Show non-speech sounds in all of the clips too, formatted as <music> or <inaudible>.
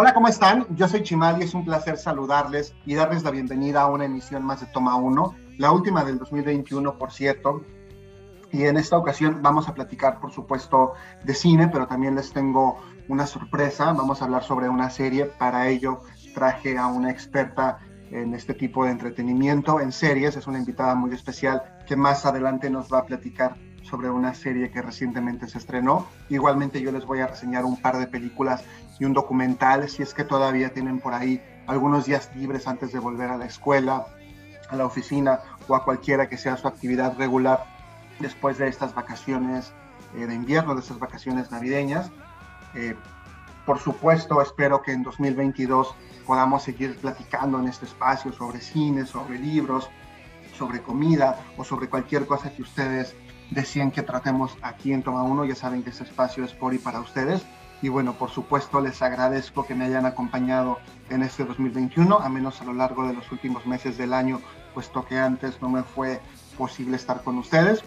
Hola, ¿cómo están? Yo soy Chimal y es un placer saludarles y darles la bienvenida a una emisión más de Toma 1, la última del 2021, por cierto. Y en esta ocasión vamos a platicar, por supuesto, de cine, pero también les tengo una sorpresa. Vamos a hablar sobre una serie. Para ello traje a una experta en este tipo de entretenimiento, en series. Es una invitada muy especial que más adelante nos va a platicar sobre una serie que recientemente se estrenó. Igualmente yo les voy a reseñar un par de películas y un documental, si es que todavía tienen por ahí algunos días libres antes de volver a la escuela, a la oficina o a cualquiera que sea su actividad regular después de estas vacaciones eh, de invierno, de estas vacaciones navideñas. Eh, por supuesto, espero que en 2022 podamos seguir platicando en este espacio sobre cine, sobre libros, sobre comida o sobre cualquier cosa que ustedes decían que tratemos aquí en Toma 1. Ya saben que este espacio es por y para ustedes. Y bueno, por supuesto les agradezco que me hayan acompañado en este 2021, a menos a lo largo de los últimos meses del año, puesto que antes no me fue posible estar con ustedes.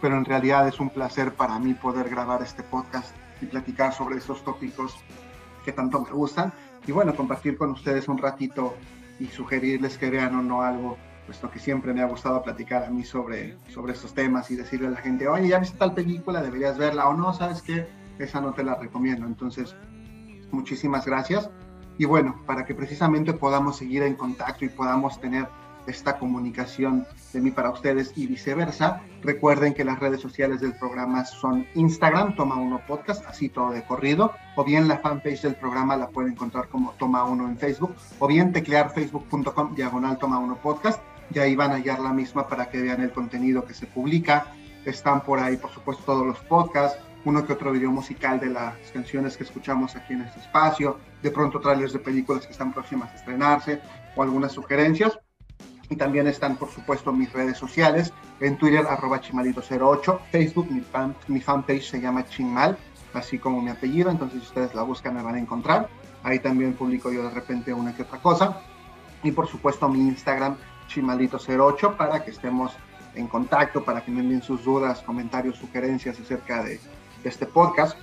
Pero en realidad es un placer para mí poder grabar este podcast y platicar sobre estos tópicos que tanto me gustan. Y bueno, compartir con ustedes un ratito y sugerirles que vean o no algo puesto que siempre me ha gustado platicar a mí sobre, sobre estos temas y decirle a la gente, oye, ya viste tal película, deberías verla o no, ¿sabes qué? Esa no te la recomiendo. Entonces, muchísimas gracias. Y bueno, para que precisamente podamos seguir en contacto y podamos tener esta comunicación de mí para ustedes y viceversa, recuerden que las redes sociales del programa son Instagram, Toma Uno Podcast, así todo de corrido, o bien la fanpage del programa la pueden encontrar como Toma Uno en Facebook, o bien teclear facebook.com diagonal Toma Uno Podcast y ahí van a hallar la misma para que vean el contenido que se publica. Están por ahí, por supuesto, todos los podcasts, uno que otro video musical de las canciones que escuchamos aquí en este espacio, de pronto trailers de películas que están próximas a estrenarse o algunas sugerencias. Y también están, por supuesto, mis redes sociales, en Twitter, arroba chimalito08, Facebook, mi, fan, mi fanpage se llama Chimal, así como mi apellido, entonces si ustedes la buscan me van a encontrar. Ahí también publico yo de repente una que otra cosa. Y por supuesto mi Instagram, chimalito08 para que estemos en contacto, para que me envíen sus dudas, comentarios, sugerencias acerca de, este podcast.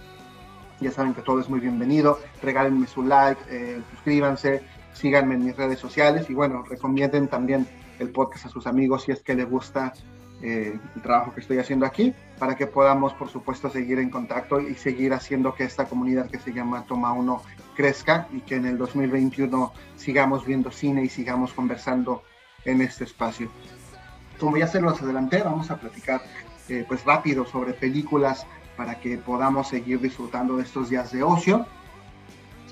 Ya saben que todo es muy bienvenido. Regálenme su like, eh, suscríbanse, síganme en mis redes sociales y bueno, recomienden también el podcast a sus amigos si es que les gusta eh, el trabajo que estoy haciendo aquí, para que podamos, por supuesto, seguir en contacto y seguir haciendo que esta comunidad que se llama Toma Uno crezca y que en el 2021 sigamos viendo cine y sigamos conversando en este espacio. Como ya se los adelanté, vamos a platicar eh, pues rápido sobre películas para que podamos seguir disfrutando de estos días de ocio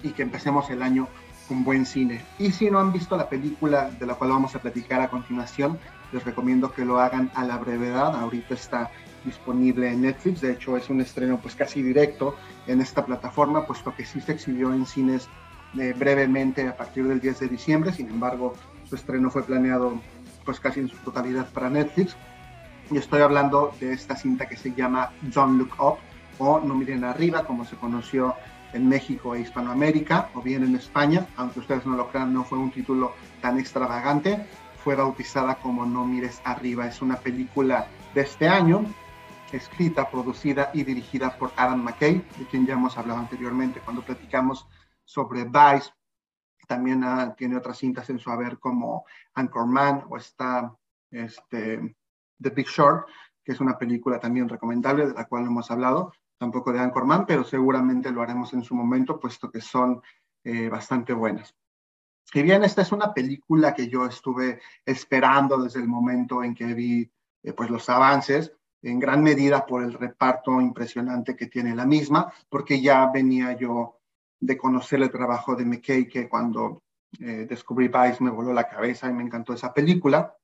y que empecemos el año con buen cine. Y si no han visto la película de la cual vamos a platicar a continuación, les recomiendo que lo hagan a la brevedad. Ahorita está disponible en Netflix, de hecho es un estreno pues casi directo en esta plataforma, puesto que sí se exhibió en cines eh, brevemente a partir del 10 de diciembre, sin embargo su estreno fue planeado pues casi en su totalidad para Netflix. Y estoy hablando de esta cinta que se llama Don't Look Up o No Miren Arriba, como se conoció en México e Hispanoamérica, o bien en España, aunque ustedes no lo crean, no fue un título tan extravagante, fue bautizada como No Mires Arriba. Es una película de este año, escrita, producida y dirigida por Adam McKay, de quien ya hemos hablado anteriormente cuando platicamos sobre Vice, también ah, tiene otras cintas en su haber como Anchorman o está este, The Big Short, que es una película también recomendable de la cual hemos hablado, tampoco de Anchorman, pero seguramente lo haremos en su momento, puesto que son eh, bastante buenas. Y bien, esta es una película que yo estuve esperando desde el momento en que vi eh, pues los avances, en gran medida por el reparto impresionante que tiene la misma, porque ya venía yo de conocer el trabajo de McKay, que cuando eh, descubrí Vice me voló la cabeza y me encantó esa película.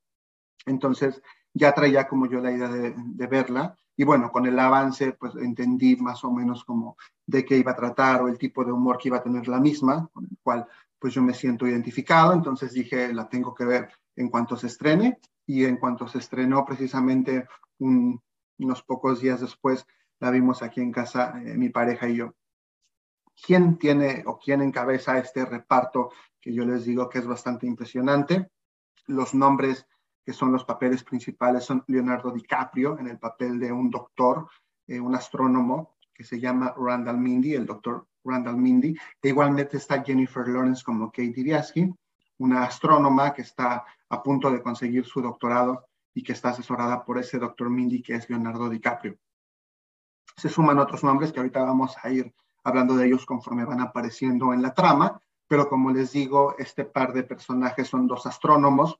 Entonces ya traía como yo la idea de, verla. Y bueno, con el avance, pues entendí más o menos como de qué iba a tratar o el tipo de humor que iba a tener la misma, con el cual pues yo me siento identificado. Entonces dije, la tengo que ver en cuanto se estrene. Y en cuanto se estrenó, precisamente unos pocos días después, la vimos aquí en casa, eh, mi pareja y yo quién tiene o quién encabeza este reparto que yo les digo que es bastante impresionante. Los nombres que son los papeles principales son Leonardo DiCaprio en el papel de un doctor, eh, un astrónomo que se llama Randall Mindy, el doctor Randall Mindy. Igualmente está Jennifer Lawrence como Kate Diviaski, una astrónoma que está a punto de conseguir su doctorado y que está asesorada por ese doctor Mindy que es Leonardo DiCaprio. Se suman otros nombres que ahorita vamos a ir hablando de ellos conforme van apareciendo en la trama, pero como les digo, este par de personajes son dos astrónomos.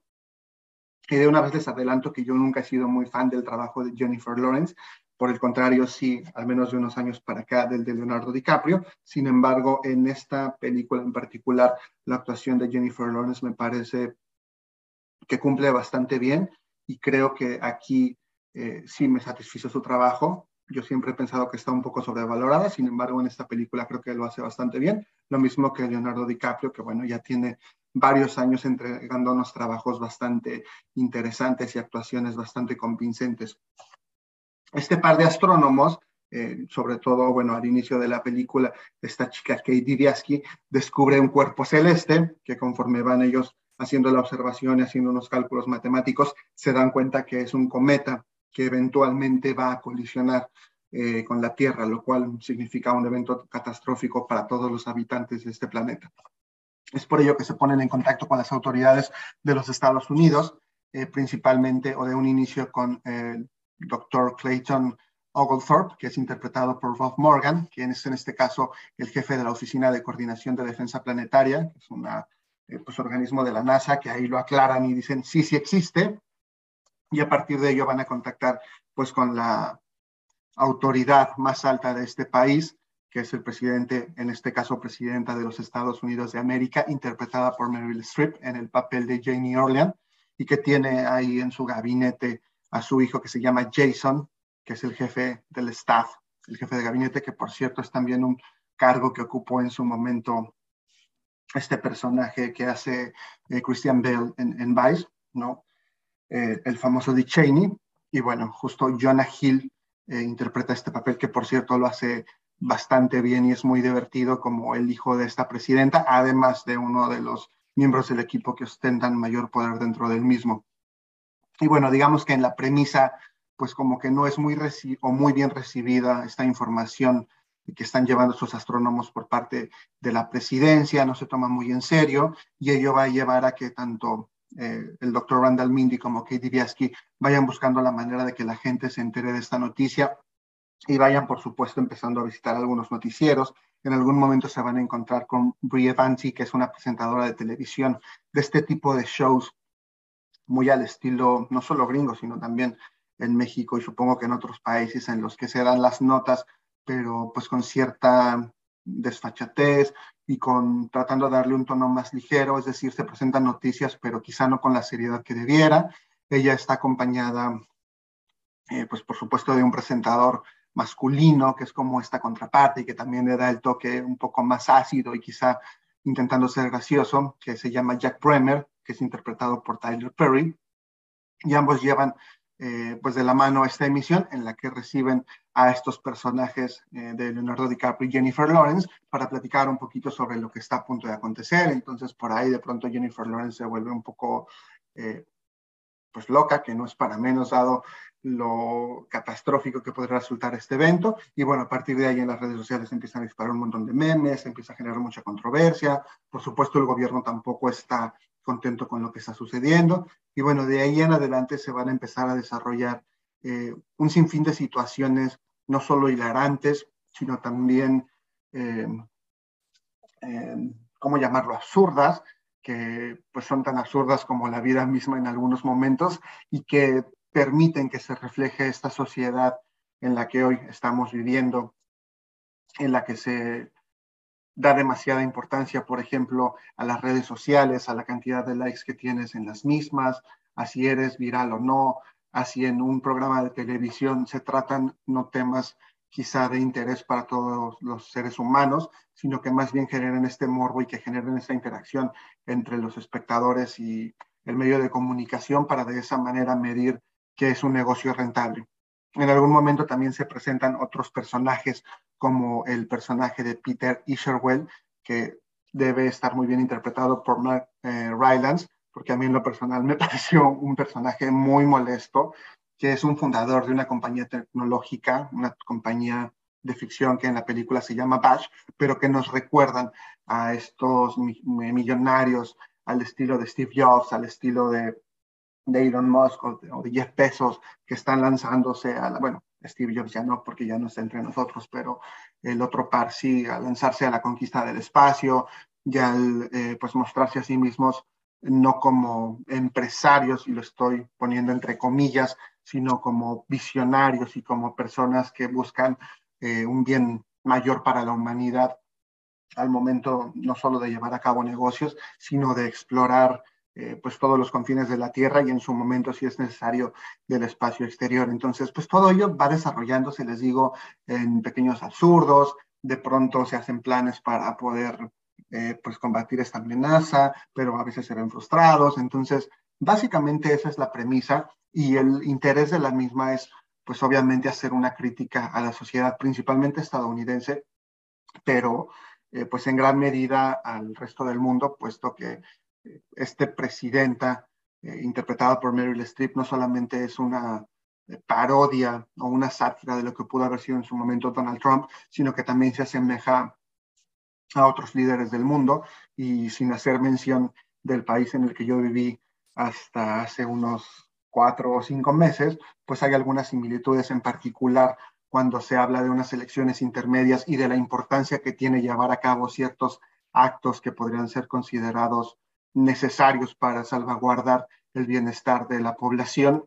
Y de una vez les adelanto que yo nunca he sido muy fan del trabajo de Jennifer Lawrence, por el contrario, sí, al menos de unos años para acá, del de Leonardo DiCaprio. Sin embargo, en esta película en particular, la actuación de Jennifer Lawrence me parece que cumple bastante bien y creo que aquí eh, sí me satisfizo su trabajo. Yo siempre he pensado que está un poco sobrevalorada, sin embargo, en esta película creo que lo hace bastante bien. Lo mismo que Leonardo DiCaprio, que bueno, ya tiene varios años entregándonos trabajos bastante interesantes y actuaciones bastante convincentes. Este par de astrónomos, eh, sobre todo, bueno, al inicio de la película, esta chica Kate Diviaski descubre un cuerpo celeste que conforme van ellos haciendo la observación y haciendo unos cálculos matemáticos, se dan cuenta que es un cometa que eventualmente va a colisionar eh, con la Tierra, lo cual significa un evento catastrófico para todos los habitantes de este planeta. Es por ello que se ponen en contacto con las autoridades de los Estados Unidos, eh, principalmente o de un inicio con el doctor Clayton Oglethorpe, que es interpretado por Rob Morgan, quien es en este caso el jefe de la Oficina de Coordinación de Defensa Planetaria, que es un eh, pues, organismo de la NASA, que ahí lo aclaran y dicen sí, sí existe, y a partir de ello van a contactar pues con la autoridad más alta de este país, que es el presidente, en este caso presidenta de los Estados Unidos de América, interpretada por Meryl Streep en el papel de Janie Orlean, y que tiene ahí en su gabinete a su hijo que se llama Jason, que es el jefe del staff, el jefe de gabinete, que por cierto es también un cargo que ocupó en su momento este personaje que hace eh, Christian Bale en, en Vice, ¿no? Eh, el famoso Dick Cheney, y bueno, justo Jonah Hill eh, interpreta este papel que por cierto lo hace bastante bien y es muy divertido como el hijo de esta presidenta, además de uno de los miembros del equipo que ostentan mayor poder dentro del mismo. Y bueno, digamos que en la premisa, pues como que no es muy, o muy bien recibida esta información que están llevando sus astrónomos por parte de la presidencia, no se toma muy en serio y ello va a llevar a que tanto eh, el doctor Randall Mindy como Katie Biaski vayan buscando la manera de que la gente se entere de esta noticia y vayan, por supuesto, empezando a visitar algunos noticieros. En algún momento se van a encontrar con Brie Vanci, que es una presentadora de televisión de este tipo de shows muy al estilo, no solo gringo, sino también en México y supongo que en otros países en los que se dan las notas, pero pues con cierta desfachatez y con tratando de darle un tono más ligero, es decir, se presentan noticias, pero quizá no con la seriedad que debiera. Ella está acompañada, eh, pues por supuesto, de un presentador masculino, que es como esta contraparte y que también le da el toque un poco más ácido y quizá intentando ser gracioso, que se llama Jack Bremer, que es interpretado por Tyler Perry, y ambos llevan eh, pues de la mano esta emisión en la que reciben a estos personajes eh, de Leonardo DiCaprio y Jennifer Lawrence para platicar un poquito sobre lo que está a punto de acontecer. Entonces por ahí de pronto Jennifer Lawrence se vuelve un poco eh, pues loca, que no es para menos dado lo catastrófico que podría resultar este evento. Y bueno, a partir de ahí en las redes sociales empiezan a disparar un montón de memes, empieza a generar mucha controversia. Por supuesto, el gobierno tampoco está contento con lo que está sucediendo. Y bueno, de ahí en adelante se van a empezar a desarrollar eh, un sinfín de situaciones, no solo hilarantes, sino también, eh, eh, ¿cómo llamarlo?, absurdas, que pues son tan absurdas como la vida misma en algunos momentos y que permiten que se refleje esta sociedad en la que hoy estamos viviendo, en la que se da demasiada importancia, por ejemplo, a las redes sociales, a la cantidad de likes que tienes en las mismas, a si eres viral o no, a si en un programa de televisión se tratan no temas quizá de interés para todos los seres humanos, sino que más bien generen este morbo y que generen esa interacción entre los espectadores y el medio de comunicación para de esa manera medir que es un negocio rentable. En algún momento también se presentan otros personajes como el personaje de Peter Isherwell, que debe estar muy bien interpretado por Mark eh, porque a mí en lo personal me <laughs> pareció un personaje muy molesto, que es un fundador de una compañía tecnológica, una compañía de ficción que en la película se llama Bash, pero que nos recuerdan a estos millonarios al estilo de Steve Jobs, al estilo de, de Elon Musk o de, Jeff Bezos, que están lanzándose a la, bueno, Steve Jobs ya no, porque ya no está entre nosotros, pero el otro par sí, a lanzarse a la conquista del espacio y al eh, pues mostrarse a sí mismos no como empresarios, y lo estoy poniendo entre comillas, sino como visionarios y como personas que buscan eh, un bien mayor para la humanidad al momento no solo de llevar a cabo negocios, sino de explorar eh, pues todos los confines de la Tierra y en su momento, si es necesario, del espacio exterior. Entonces, pues todo ello va desarrollándose, les digo, en pequeños absurdos, de pronto se hacen planes para poder eh, pues combatir esta amenaza, pero a veces se ven frustrados. Entonces, básicamente esa es la premisa y el interés de la misma es pues obviamente hacer una crítica a la sociedad principalmente estadounidense, pero eh, pues en gran medida al resto del mundo, puesto que eh, este presidenta eh, interpretada por Meryl Streep no solamente es una parodia o una sátira de lo que pudo haber sido en su momento Donald Trump, sino que también se asemeja a otros líderes del mundo y sin hacer mención del país en el que yo viví hasta hace unos cuatro o cinco meses, pues hay algunas similitudes en particular cuando se habla de unas elecciones intermedias y de la importancia que tiene llevar a cabo ciertos actos que podrían ser considerados necesarios para salvaguardar el bienestar de la población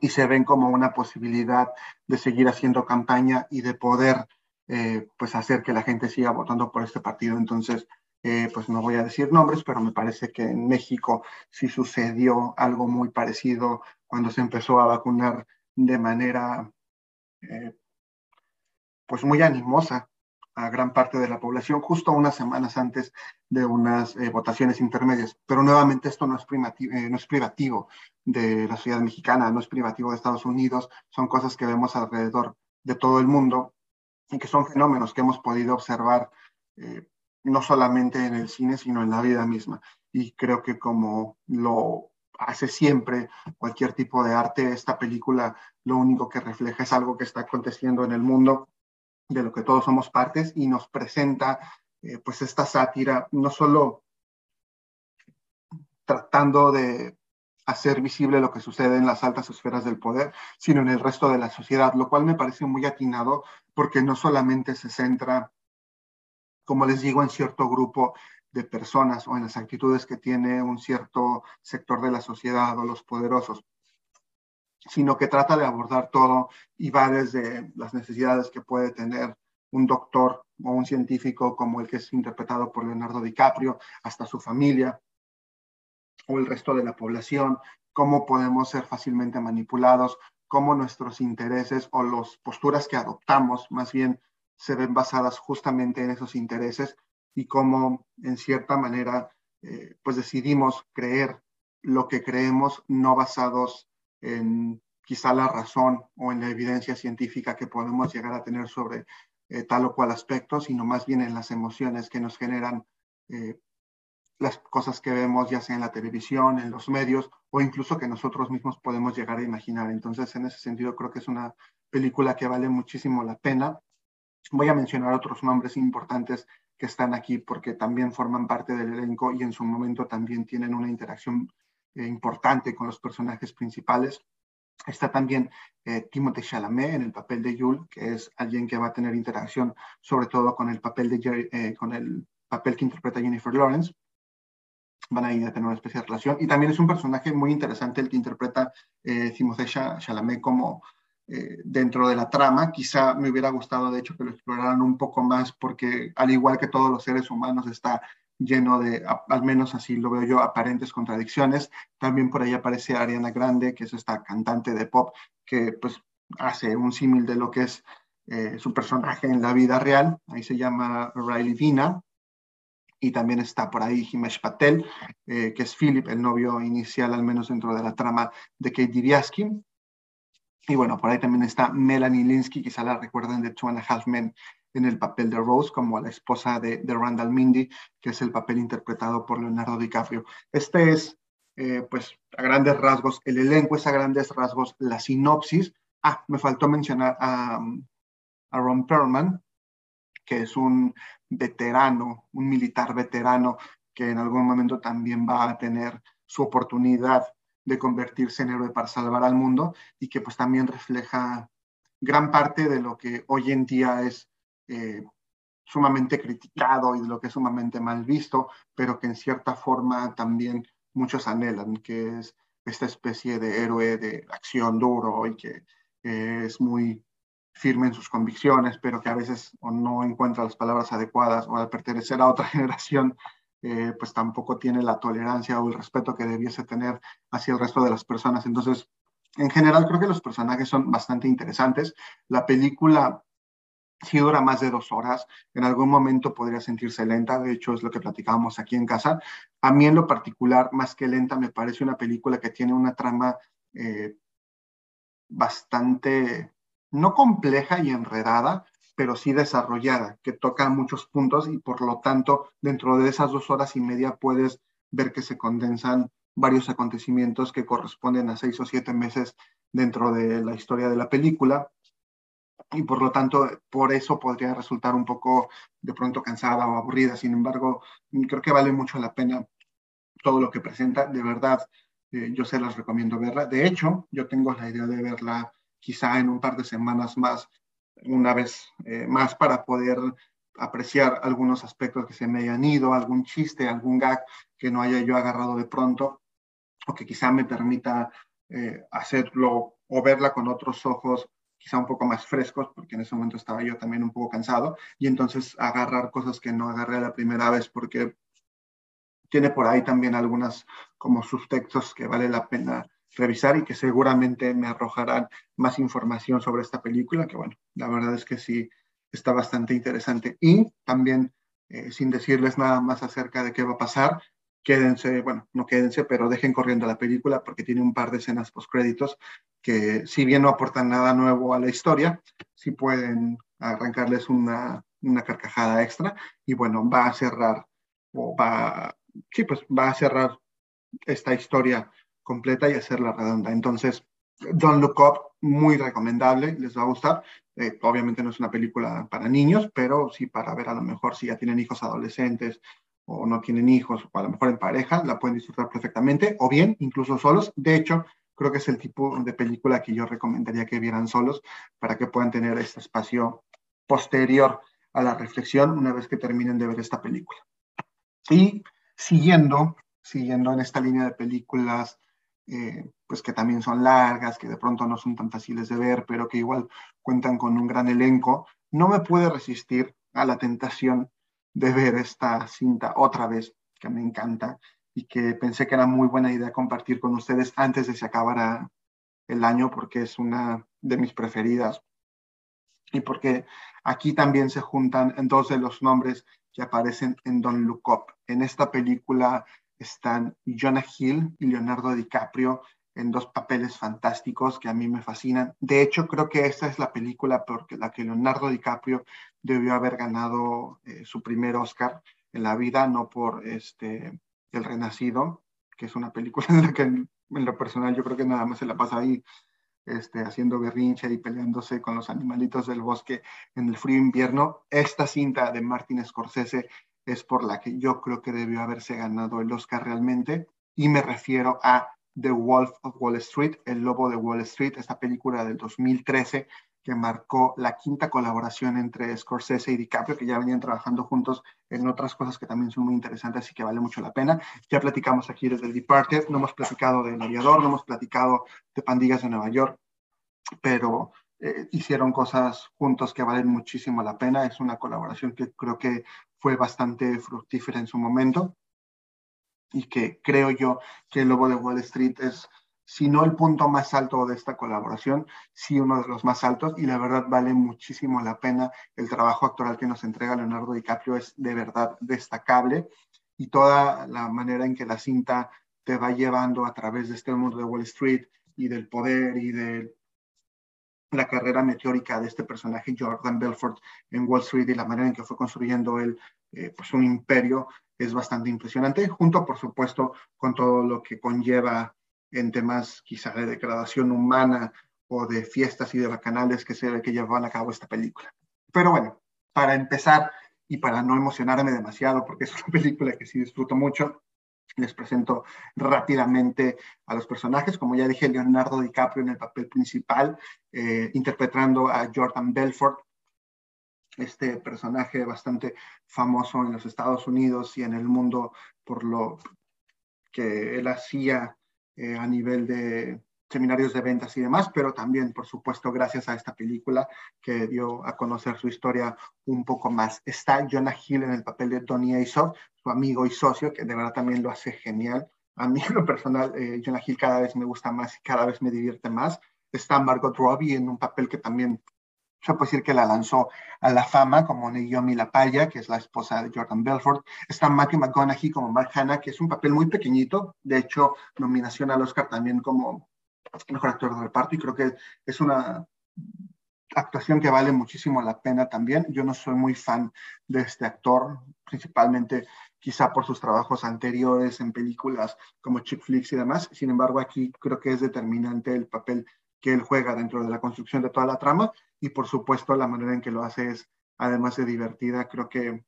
y se ven como una posibilidad de seguir haciendo campaña y de poder eh, pues hacer que la gente siga votando por este partido. Entonces, eh, pues no voy a decir nombres, pero me parece que en México sí sucedió algo muy parecido cuando se empezó a vacunar de manera eh, pues muy animosa a gran parte de la población justo unas semanas antes de unas eh, votaciones intermedias. Pero nuevamente esto no es, no es privativo de la sociedad mexicana, no es privativo de Estados Unidos, son cosas que vemos alrededor de todo el mundo y que son fenómenos que hemos podido observar no solamente en el cine, sino en la vida misma. Y creo que como lo hace siempre cualquier tipo de arte, esta película lo único que refleja es algo que está aconteciendo en el mundo, de lo que todos somos partes, y nos presenta eh, pues esta sátira, no solo tratando de hacer visible lo que sucede en las altas esferas del poder, sino en el resto de la sociedad, lo cual me parece muy atinado porque no solamente se centra, como les digo, en cierto grupo de personas o en las actitudes que tiene un cierto sector de la sociedad o los poderosos, sino que trata de abordar todo y va desde las necesidades que puede tener un doctor o un científico como el que es interpretado por Leonardo DiCaprio, hasta su familia o el resto de la población, cómo podemos ser fácilmente manipulados, cómo nuestros intereses o las posturas que adoptamos más bien se ven basadas justamente en esos intereses y cómo en cierta manera eh, pues decidimos creer lo que creemos no basados en quizá la razón o en la evidencia científica que podemos llegar a tener sobre eh, tal o cual aspecto, sino más bien en las emociones que nos generan eh, las cosas que vemos, ya sea en la televisión, en los medios, o incluso que nosotros mismos podemos llegar a imaginar. Entonces, en ese sentido, creo que es una película que vale muchísimo la pena. Voy a mencionar otros nombres importantes que están aquí porque también forman parte del elenco y en su momento también tienen una interacción eh, importante con los personajes principales. Está también eh, Timothée Chalamet en el papel de Yul, que es alguien que va a tener interacción sobre todo con el papel, de, eh, con el papel que interpreta Jennifer Lawrence. Van a ir a tener una especial relación. Y también es un personaje muy interesante el que interpreta eh, Timothée Chalamet como eh, dentro de la trama. Quizá me hubiera gustado, de hecho, que lo exploraran un poco más, porque al igual que todos los seres humanos está lleno de, al menos así lo veo yo, aparentes contradicciones. También por ahí aparece Ariana Grande, que es esta cantante de pop que pues hace un símil de lo que es eh, su personaje en la vida real. Ahí se llama Riley Vina. Y también está por ahí Himesh Patel, eh, que es Philip, el novio inicial, al menos dentro de la trama de Kate Dibiaski. Y bueno, por ahí también está Melanie Linsky, quizá la recuerden de Two and a Half Men en el papel de Rose, como la esposa de, Randall Mindy, que es el papel interpretado por Leonardo DiCaprio. Este es, eh, pues, a grandes rasgos, el elenco es a grandes rasgos la sinopsis. Ah, me faltó mencionar a, Ron Perlman, que es un veterano, un militar veterano que en algún momento también va a tener su oportunidad de convertirse en héroe para salvar al mundo y que pues también refleja gran parte de lo que hoy en día es eh, sumamente criticado y de lo que es sumamente mal visto, pero que en cierta forma también muchos anhelan, que es esta especie de héroe de acción duro y que es muy firme en sus convicciones, pero que a veces o no encuentra las palabras adecuadas o al pertenecer a otra <laughs> generación, eh, pues tampoco tiene la tolerancia o el respeto que debiese tener hacia el resto de las personas. Entonces, en general creo que los personajes son bastante interesantes. La película si dura más de dos horas, en algún momento podría sentirse lenta, de hecho es lo que platicábamos aquí en casa. A mí en lo particular, más que lenta, me parece una película que tiene una trama eh, bastante, no compleja y enredada, pero sí desarrollada, que toca muchos puntos y por lo tanto dentro de esas dos horas y media puedes ver que se condensan varios acontecimientos que corresponden a seis o siete meses dentro de la historia de la película y por lo tanto por eso podría resultar un poco de pronto cansada o aburrida. Sin embargo, creo que vale mucho la pena todo lo que presenta. De verdad, eh, yo se las recomiendo verla. De hecho, yo tengo la idea de verla quizá en un par de semanas más, una vez eh, más para poder apreciar algunos aspectos que se me hayan ido, algún chiste, algún gag que no haya yo agarrado de pronto o que quizá me permita eh, hacerlo o verla con otros ojos quizá un poco más frescos, porque en ese momento estaba yo también un poco cansado, y entonces agarrar cosas que no agarré la primera vez, porque tiene por ahí también algunas como subtextos que vale la pena revisar y que seguramente me arrojarán más información sobre esta película, que bueno, la verdad es que sí está bastante interesante. Y también, eh, sin decirles nada más acerca de qué va a pasar, quédense, bueno, no quédense, pero dejen corriendo la película porque tiene un par de escenas postcréditos que si bien no aportan nada nuevo a la historia, sí pueden arrancarles una, una carcajada extra y bueno, va a cerrar o va, sí, pues va a cerrar esta historia completa y hacerla redonda. Entonces, Don't Look Up, muy recomendable, les va a gustar. Eh, obviamente no es una película para niños, pero sí para ver a lo mejor si ya tienen hijos adolescentes o no tienen hijos, o a lo mejor en pareja, la pueden disfrutar perfectamente, o bien incluso solos. De hecho, creo que es el tipo de película que yo recomendaría que vieran solos para que puedan tener este espacio posterior a la reflexión una vez que terminen de ver esta película. Y siguiendo, siguiendo en esta línea de películas, eh, pues que también son largas, que de pronto no son tan fáciles de ver, pero que igual cuentan con un gran elenco, no me pude resistir a la tentación de ver esta cinta otra vez, que me encanta y que pensé que era muy buena idea compartir con ustedes antes de que se acabara el año, porque es una de mis preferidas y porque aquí también se juntan dos de los nombres que aparecen en Don Look Up. En esta película están Jonah Hill y Leonardo DiCaprio en dos papeles fantásticos que a mí me fascinan. De hecho, creo que esta es la película por la que Leonardo DiCaprio debió haber ganado eh, su primer Oscar en la vida, no por este, El Renacido, que es una película <laughs> en la que en, lo personal yo creo que nada más se la pasa ahí este, haciendo berrinche y peleándose con los animalitos del bosque en el frío invierno. Esta cinta de Martin Scorsese es por la que yo creo que debió haberse ganado el Oscar realmente, y me refiero a The Wolf of Wall Street, El Lobo de Wall Street, esta película del 2013 que marcó la quinta colaboración entre Scorsese y DiCaprio, que ya venían trabajando juntos en otras cosas que también son muy interesantes y que vale mucho la pena. Ya platicamos aquí desde el Departed, no hemos platicado de El Aviador, no hemos platicado de Pandillas de Nueva York, pero eh, hicieron cosas juntos que valen muchísimo la pena. Es una colaboración que creo que fue bastante fructífera en su momento y que creo yo que el Lobo de Wall Street es, si no el punto más alto de esta colaboración, sí uno de los más altos y la verdad vale muchísimo la pena. El trabajo actoral que nos entrega Leonardo DiCaprio es de verdad destacable y toda la manera en que la cinta te va llevando a través de este mundo de Wall Street y del poder y de la carrera meteórica de este personaje Jordan Belfort en Wall Street y la manera en que fue construyendo él eh, pues un imperio es bastante impresionante, junto por supuesto con todo lo que conlleva en temas quizá de degradación humana o de fiestas y de bacanales que se que llevaban a cabo esta película. Pero bueno, para empezar y para no emocionarme demasiado, porque es una <laughs> película que sí disfruto mucho, les presento rápidamente a los personajes. Como ya dije, Leonardo DiCaprio en el papel principal, eh, interpretando a Jordan Belfort, este personaje bastante famoso en los Estados Unidos y en el mundo por lo que él hacía eh, a nivel de seminarios de ventas y demás, pero también, por supuesto, gracias a esta película que dio a conocer su historia un poco más. Está Jonah Hill en el papel de Tony Aesop, su amigo y socio, que de verdad también lo hace genial. A mí, en lo personal, eh, Jonah Hill cada vez me gusta más y cada vez me divierte más. Está Margot Robbie en un papel que también se puede decir que la lanzó a la fama como Naomi Lapaya, que es la esposa de Jordan Belfort. Está Matthew McConaughey como Mark Hanna, que es un papel muy pequeñito. De hecho, nominación al Oscar también como mejor actor de reparto y creo que es una actuación que vale muchísimo la pena también. Yo no soy muy fan de este actor, principalmente quizá por sus trabajos anteriores en películas como Chick Flicks y demás. Sin embargo, aquí creo que es determinante el papel que él juega dentro de la construcción de toda la trama y por supuesto la manera en que lo hace es, además de divertida, creo que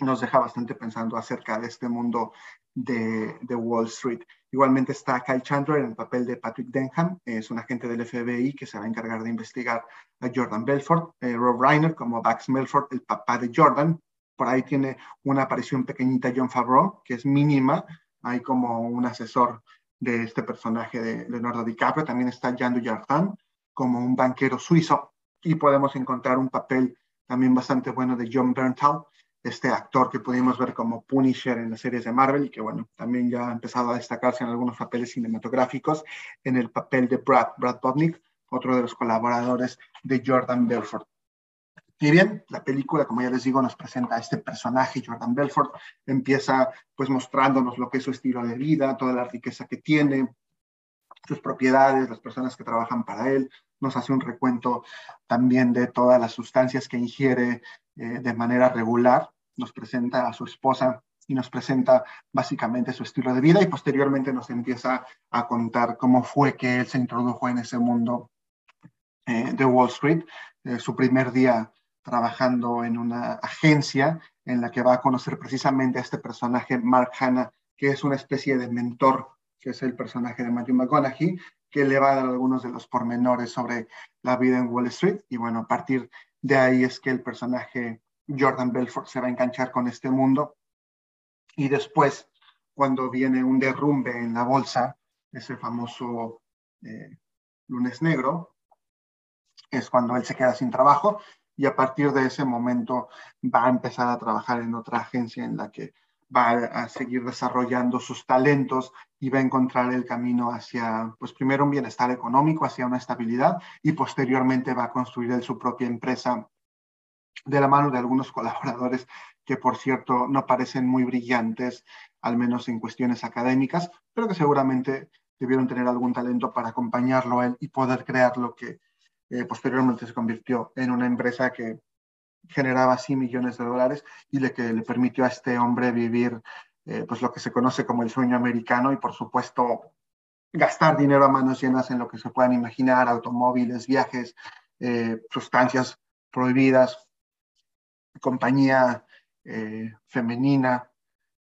nos deja bastante pensando acerca de este mundo de, de, Wall Street. Igualmente está Kyle Chandler en el papel de Patrick Denham, es un agente del FBI que se va a encargar de investigar a Jordan Belfort, eh, Rob Reiner como Bax Melford, el papá de Jordan. Por ahí tiene una aparición pequeñita John Favreau, que es mínima, hay como un asesor de este personaje de Leonardo DiCaprio. También está Jean Dujardin como un banquero suizo y podemos encontrar un papel también bastante bueno de John Bernthal, este actor que pudimos ver como Punisher en las series de Marvel y que bueno, también ya ha empezado a destacarse en algunos papeles cinematográficos en el papel de Brad, Brad Botnick, otro de los colaboradores de Jordan Belfort. Y bien, la película, como ya les digo, nos presenta a este personaje, Jordan Belfort, empieza pues mostrándonos lo que es su estilo de vida, toda la riqueza que tiene, sus propiedades, las personas que trabajan para él, nos hace un recuento también de todas las sustancias que ingiere eh, de manera regular nos presenta a su esposa y nos presenta básicamente su estilo de vida y posteriormente nos empieza a contar cómo fue que él se introdujo en ese mundo eh, de Wall Street. Eh, su primer día trabajando en una agencia en la que va a conocer precisamente a este personaje, Mark Hanna, que es una especie de mentor, que es el personaje de Matthew McConaughey, que le va a dar algunos de los pormenores sobre la vida en Wall Street. Y bueno, a partir de ahí es que el personaje Jordan Belfort se va a enganchar con este mundo. Y después, cuando viene un derrumbe en la bolsa, ese famoso eh, lunes negro, es cuando él se queda sin trabajo y a partir de ese momento va a empezar a trabajar en otra agencia en la que va a seguir desarrollando sus talentos y va a encontrar el camino hacia, pues primero un bienestar económico, hacia una estabilidad y posteriormente va a construir su propia empresa de la mano de algunos <laughs> colaboradores que, por cierto, no parecen muy brillantes, al menos en cuestiones académicas, pero que seguramente debieron tener algún talento para acompañarlo a él y poder crear lo que eh, posteriormente se convirtió en una empresa que generaba así millones de dólares y le, que le permitió a este hombre vivir eh, pues lo que se conoce como el sueño americano y por supuesto gastar dinero a manos llenas en lo que se puedan imaginar, automóviles, viajes, eh, sustancias prohibidas, compañía eh, femenina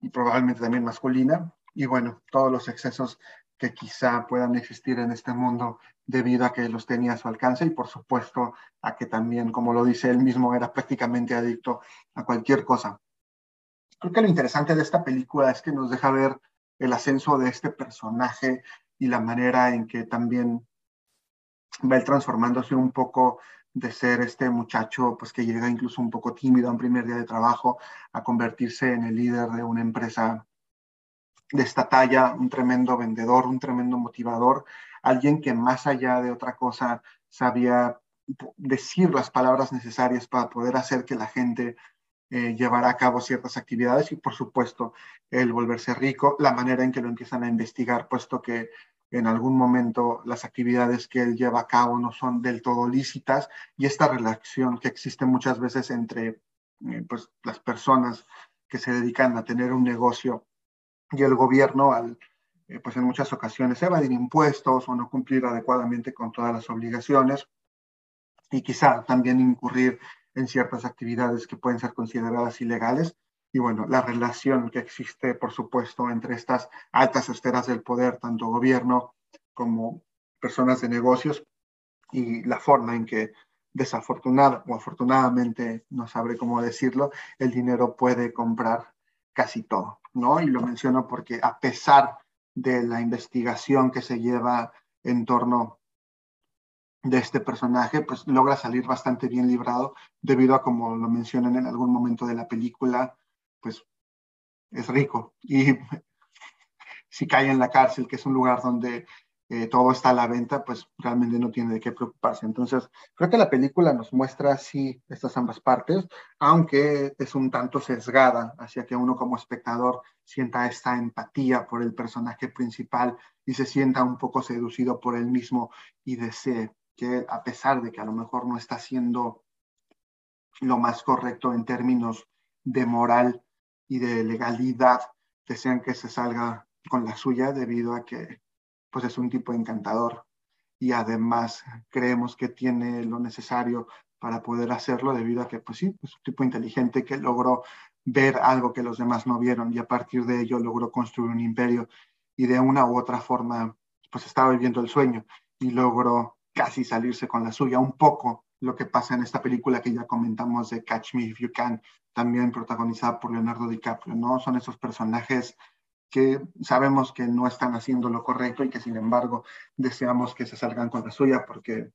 y probablemente también masculina. Y bueno, todos los excesos que quizá puedan existir en este mundo debido a que los tenía a su alcance y por supuesto a que también, como lo dice él mismo, era prácticamente adicto a cualquier cosa. Creo que lo interesante de esta película es que nos deja ver el ascenso de este personaje y la manera en que también va transformándose un poco de ser este muchacho pues que llega incluso un poco tímido a un primer día de trabajo a convertirse en el líder de una empresa de esta talla, un tremendo vendedor, un tremendo motivador, alguien que más allá de otra cosa sabía decir las palabras necesarias para poder hacer que la gente eh, llevara a cabo ciertas actividades y por supuesto el volverse rico, la manera en que lo empiezan a investigar, puesto que en algún momento las actividades que él lleva a cabo no son del todo lícitas y esta relación que existe muchas veces entre eh, pues, las personas que se dedican a tener un negocio y el gobierno al, eh, pues en muchas ocasiones evadir impuestos o no cumplir adecuadamente con todas las obligaciones y quizá también incurrir en ciertas actividades que pueden ser consideradas ilegales. Y bueno, la relación que existe, por supuesto, entre estas altas esferas del poder, tanto gobierno como personas de negocios, y la forma en que desafortunada o afortunadamente, no sabré cómo decirlo, el dinero puede comprar casi todo, ¿no? Y lo menciono porque a pesar de la investigación que se lleva en torno de este personaje, pues logra salir bastante bien librado debido a, como lo mencionan en algún momento de la película, pues es rico. Y <laughs> si cae en la cárcel, que es un lugar donde eh, todo está a la venta, pues realmente no tiene de qué preocuparse. Entonces, creo que la película nos muestra sí estas ambas partes, aunque es un tanto sesgada hacia que uno como espectador sienta esta empatía por el personaje principal y se sienta un poco seducido por él mismo y desee que a pesar de que a lo mejor no está haciendo lo más correcto en términos de moral y de legalidad, desean que se salga con la suya debido a que pues es un tipo encantador. Y además creemos que tiene lo necesario para poder hacerlo debido a que, pues sí, es un tipo inteligente que logró ver algo que los demás no vieron y a partir de ello logró construir un imperio y de una u otra forma, pues estaba viviendo el sueño y logró casi salirse con la suya, un poco lo que pasa en esta película que ya comentamos de Catch Me If You Can, también protagonizada por Leonardo DiCaprio, ¿no? Son esos personajes que sabemos que no están haciendo lo correcto y que sin embargo deseamos que se salgan con la suya porque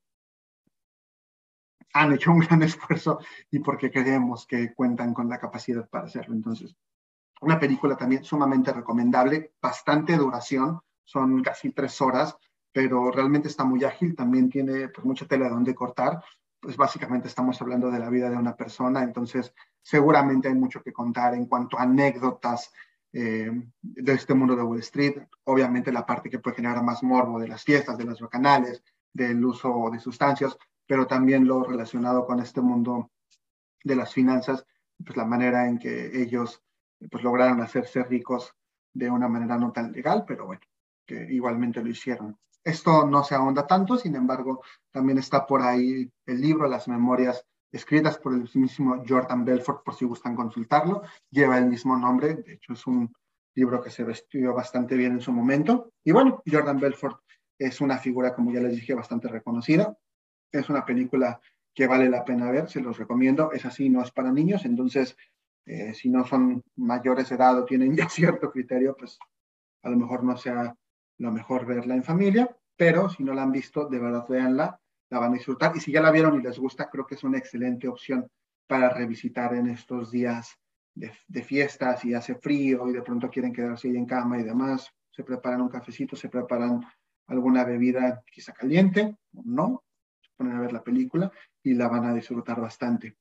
han hecho un gran <laughs> esfuerzo y porque creemos que cuentan con la capacidad para hacerlo. Entonces, una película también sumamente recomendable, bastante duración, son casi tres horas, pero realmente está muy ágil, también tiene pues, mucha tela donde cortar, pues básicamente estamos hablando de la vida de una persona, entonces seguramente hay mucho que contar en cuanto a anécdotas, eh, de este mundo de Wall Street. Obviamente la parte que puede generar más morbo de las fiestas, de los bacanales, del uso de sustancias, pero también lo relacionado con este mundo de las finanzas, pues la manera en que ellos pues lograron hacerse ricos de una manera no tan legal, pero bueno, que igualmente lo hicieron. Esto no se ahonda tanto, sin embargo, también está por ahí el libro, las memorias escritas por el mismo Jordan Belfort, por si gustan consultarlo. Lleva el mismo nombre, de hecho es un libro que se vestió bastante bien en su momento. Y bueno, Jordan Belfort es una figura, como ya les dije, bastante reconocida. Es una película que vale la pena ver, se los recomiendo. Es así, no es para niños, entonces eh, si no son mayores de edad o tienen <laughs> ya cierto criterio, pues a lo mejor no sea lo mejor verla en familia, pero si no la han visto, de verdad véanla la van a disfrutar. Y si ya la vieron y les gusta, creo que es una excelente opción para revisitar en estos días de, de fiestas y hace frío y de pronto quieren quedarse ahí en cama y demás. Se preparan un cafecito, se preparan alguna bebida quizá caliente o no, se ponen a ver la película y la van a disfrutar bastante.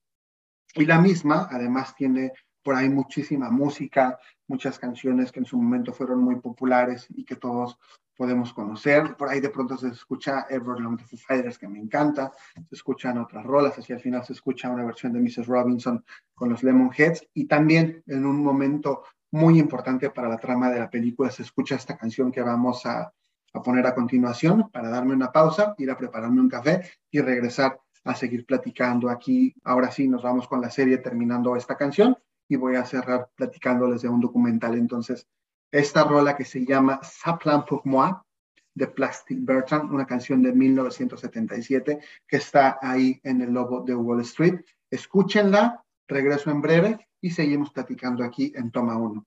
Y la misma, además, tiene por ahí muchísima música, muchas canciones que en su momento fueron muy populares y que todos podemos conocer. Por ahí de pronto se escucha Everlong the Fighters, que me encanta. Se escuchan otras rolas, así al final se escucha una versión de Mrs. Robinson con los Lemonheads. Y también en un momento muy importante para la trama de la película se escucha esta canción que vamos a, a poner a continuación para darme una pausa, ir a prepararme un café y regresar a seguir platicando aquí. Ahora sí, nos vamos con la serie terminando esta canción y voy a cerrar platicándoles de un documental. Entonces, esta rola que se llama Saplan pour moi de Plastic Bertrand, una canción de 1977 que está ahí en el logo de Wall Street. Escúchenla, regreso en breve y seguimos platicando aquí en Toma 1.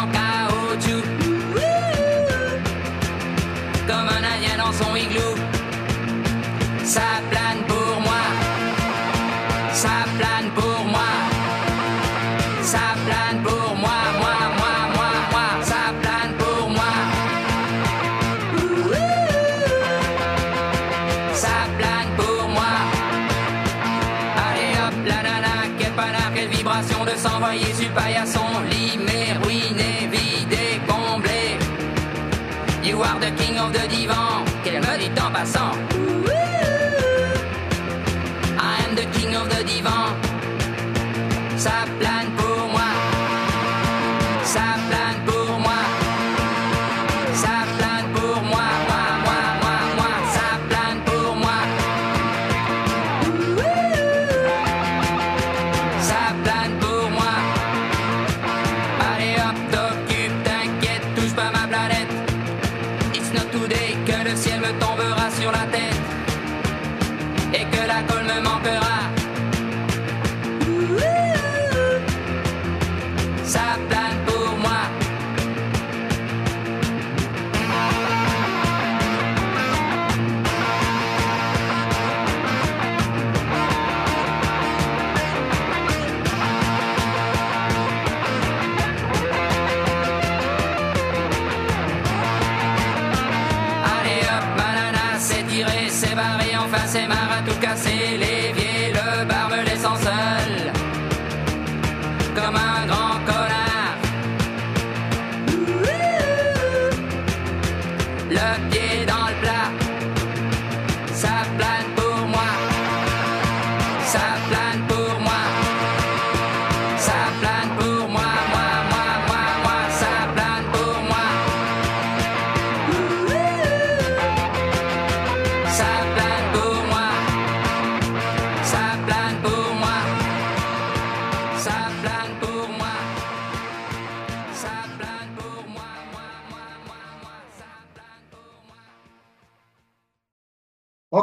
son igloo. Ça plane pour passant. I am the king of the divan. Ça plane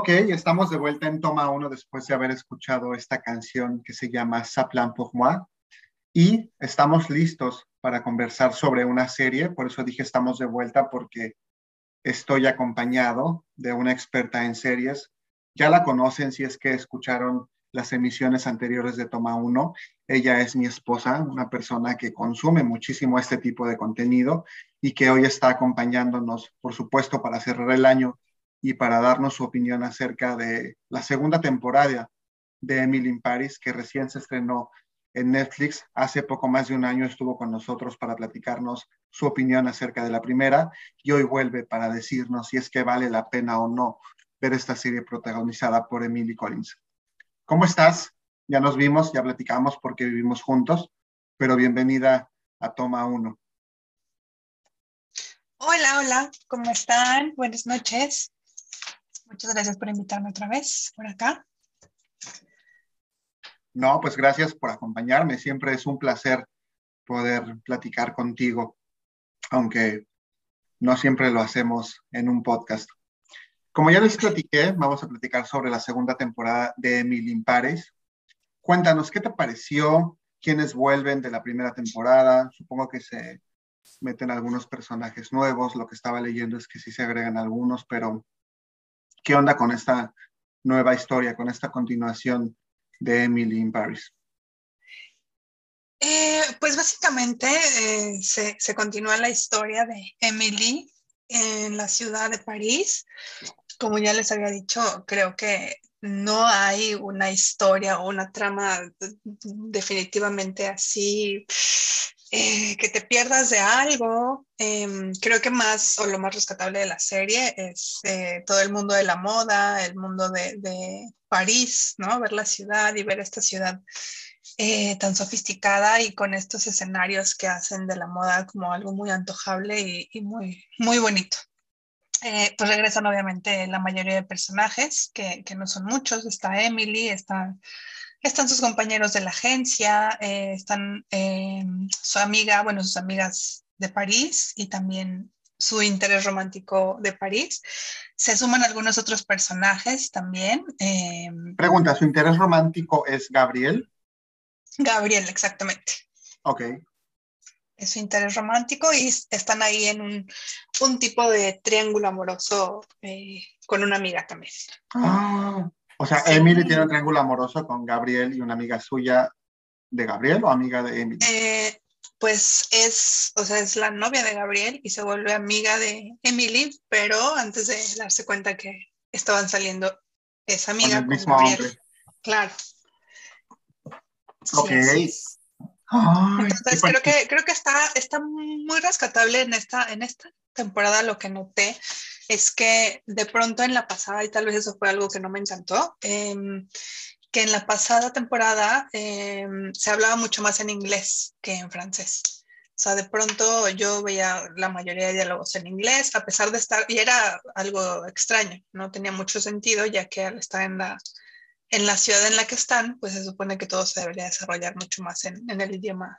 Ok, estamos de vuelta en toma uno después de haber escuchado esta canción que se llama Saplan pour moi. Y estamos listos para conversar sobre una serie, por eso dije estamos de vuelta porque estoy acompañado de una experta en series. Ya la conocen si es que escucharon las emisiones anteriores de Toma 1. Ella es mi esposa, una persona que consume muchísimo este tipo de contenido y que hoy está acompañándonos, por supuesto, para cerrar el año y para darnos su opinión acerca de la segunda temporada de Emily in Paris, que recién se estrenó en Netflix. Hace poco más de un año estuvo con nosotros para platicarnos su opinión acerca de la primera y hoy vuelve para decirnos si es que vale la pena o no ver esta serie protagonizada por Emily Collins. ¿Cómo estás? Ya nos vimos, ya platicamos porque vivimos juntos, pero bienvenida a Toma 1. Hola, hola, ¿cómo están? Buenas noches. Muchas gracias por invitarme otra vez por acá. No, pues gracias por acompañarme. Siempre es un placer poder platicar contigo, aunque no siempre lo hacemos en un podcast. Como ya les platiqué, vamos a platicar sobre la segunda temporada de Emily in Paris. Cuéntanos, ¿qué te pareció? ¿Quiénes vuelven de la primera temporada? Supongo que se meten algunos personajes nuevos. Lo que estaba leyendo es que sí se agregan algunos, pero ¿qué onda con esta nueva historia, con esta continuación de Emily in Paris? Eh, pues básicamente eh, se, se, continúa la historia de Emily en la ciudad de París. Como ya les había dicho, creo que no hay una historia o una trama definitivamente así eh, que te pierdas de algo. Eh, creo que más o lo más rescatable de la serie es eh, todo el mundo de la moda, el mundo de, de, París, ¿no? Ver la ciudad y ver esta ciudad eh, tan sofisticada y con estos escenarios que hacen de la moda como algo muy antojable y, y muy, muy bonito. Pues regresan obviamente la mayoría de personajes, que, que no son muchos. Está Emily, está, están sus compañeros de la agencia, eh, están eh, su amiga, bueno, sus amigas de París y también su interés romántico de París. Se suman algunos otros personajes también. Eh, Pregunta, ¿su interés romántico es Gabriel? Gabriel, exactamente. Ok. Es su interés romántico y están ahí en un, un tipo de triángulo amoroso con una amiga también. Ah, o sea, sí. Emily tiene un triángulo amoroso con Gabriel y una amiga suya de Gabriel o amiga de Emily. Eh, pues es, o sea, es la novia de Gabriel y se vuelve amiga de Emily, pero antes de darse cuenta que estaban saliendo esa amiga con el mismo con hombre. Claro. Ok. Sí, Ay, Entonces creo que, creo que está, está muy rescatable en esta, en esta temporada lo que noté es que de pronto en la pasada, y tal vez eso fue algo que no me encantó, em, que en la pasada temporada em, se hablaba mucho más en inglés que en francés. O sea, de pronto yo veía la mayoría de diálogos en inglés, a pesar de estar, y era algo extraño, no tenía mucho sentido, ya que al estar en la, en la ciudad en la que están, pues se supone que todo se debería desarrollar mucho más en, el idioma